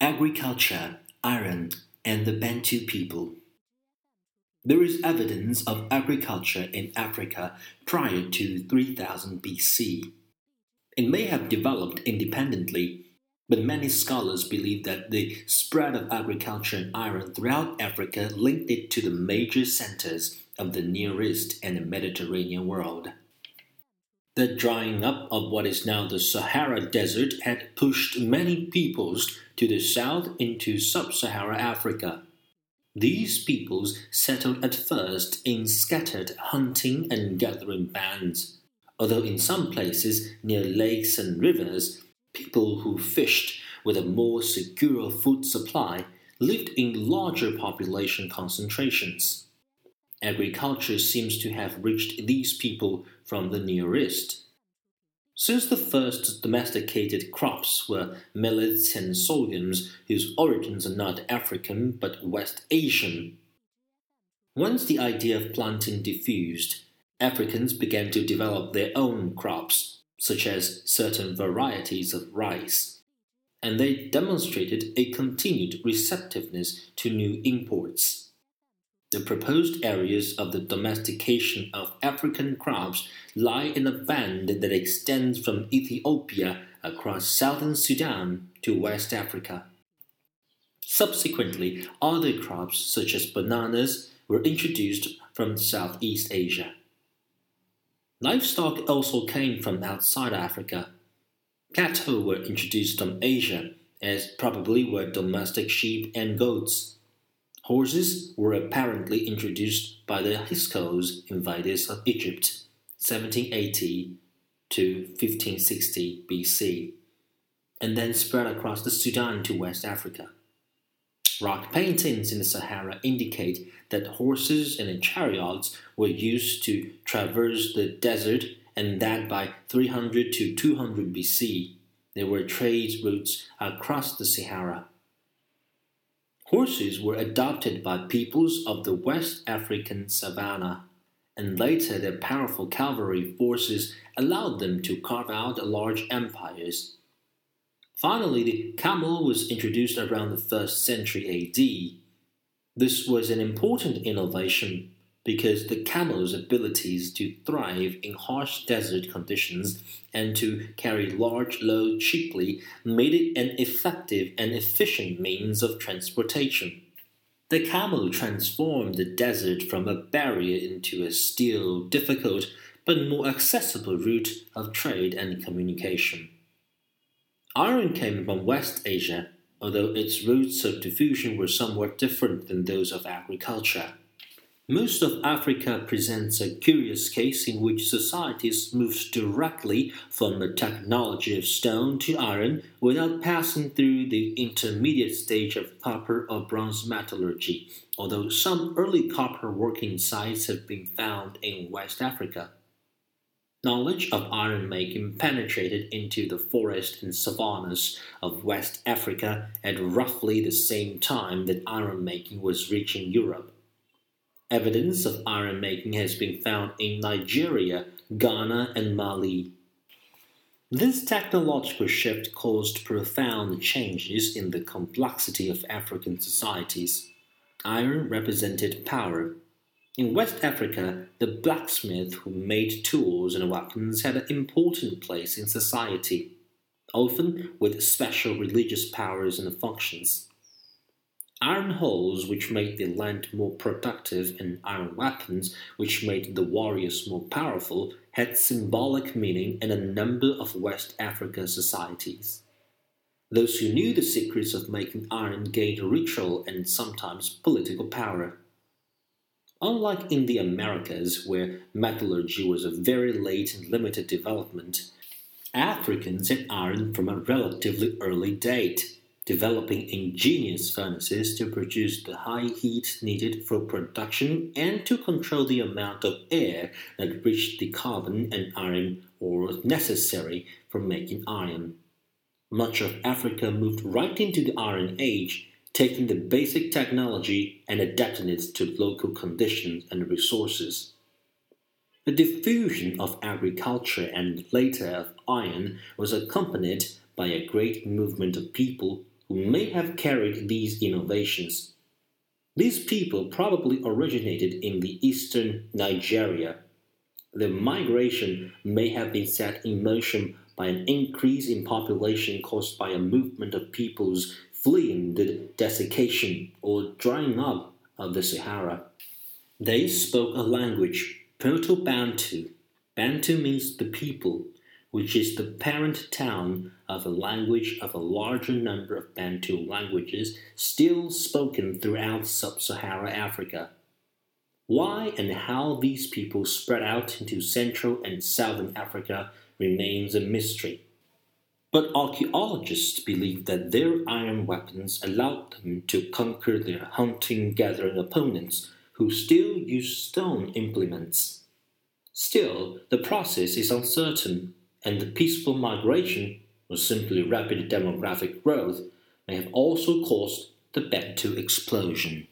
Agriculture, Iron, and the Bantu people. There is evidence of agriculture in Africa prior to 3000 BC. It may have developed independently, but many scholars believe that the spread of agriculture and iron throughout Africa linked it to the major centers of the Near East and the Mediterranean world. The drying up of what is now the Sahara Desert had pushed many peoples to the south into sub Saharan Africa. These peoples settled at first in scattered hunting and gathering bands, although in some places near lakes and rivers, people who fished with a more secure food supply lived in larger population concentrations. Agriculture seems to have reached these people from the Near East. Since the first domesticated crops were millets and sorghums, whose origins are not African but West Asian. Once the idea of planting diffused, Africans began to develop their own crops, such as certain varieties of rice, and they demonstrated a continued receptiveness to new imports. The proposed areas of the domestication of African crops lie in a band that extends from Ethiopia across southern Sudan to West Africa. Subsequently, other crops such as bananas were introduced from Southeast Asia. Livestock also came from outside Africa. Cattle were introduced from Asia, as probably were domestic sheep and goats. Horses were apparently introduced by the Hyksos invaders of Egypt, 1780 to 1560 BC, and then spread across the Sudan to West Africa. Rock paintings in the Sahara indicate that horses and chariots were used to traverse the desert and that by 300 to 200 BC there were trade routes across the Sahara. Horses were adopted by peoples of the West African savanna, and later their powerful cavalry forces allowed them to carve out large empires. Finally, the camel was introduced around the 1st century AD. This was an important innovation because the camel's abilities to thrive in harsh desert conditions and to carry large loads cheaply made it an effective and efficient means of transportation. The camel transformed the desert from a barrier into a still difficult but more accessible route of trade and communication. Iron came from West Asia, although its routes of diffusion were somewhat different than those of agriculture. Most of Africa presents a curious case in which societies moved directly from the technology of stone to iron without passing through the intermediate stage of copper or bronze metallurgy, although some early copper working sites have been found in West Africa. Knowledge of iron making penetrated into the forests and savannas of West Africa at roughly the same time that iron making was reaching Europe. Evidence of iron making has been found in Nigeria, Ghana, and Mali. This technological shift caused profound changes in the complexity of African societies. Iron represented power. In West Africa, the blacksmith who made tools and weapons had an important place in society, often with special religious powers and functions. Iron holes, which made the land more productive, and iron weapons, which made the warriors more powerful, had symbolic meaning in a number of West African societies. Those who knew the secrets of making iron gained ritual and sometimes political power. Unlike in the Americas, where metallurgy was a very late and limited development, Africans had iron from a relatively early date developing ingenious furnaces to produce the high heat needed for production and to control the amount of air that reached the carbon and iron ore necessary for making iron. Much of Africa moved right into the Iron Age, taking the basic technology and adapting it to local conditions and resources. The diffusion of agriculture and later of iron was accompanied by a great movement of people who may have carried these innovations. These people probably originated in the eastern Nigeria. Their migration may have been set in motion by an increase in population caused by a movement of peoples fleeing the desiccation or drying up of the Sahara. They spoke a language, Proto Bantu. Bantu means the people, which is the parent town of a language of a larger number of Bantu languages still spoken throughout sub Saharan Africa. Why and how these people spread out into Central and Southern Africa remains a mystery. But archaeologists believe that their iron weapons allowed them to conquer their hunting gathering opponents who still use stone implements. Still, the process is uncertain, and the peaceful migration, or simply rapid demographic growth, may have also caused the Bantu explosion.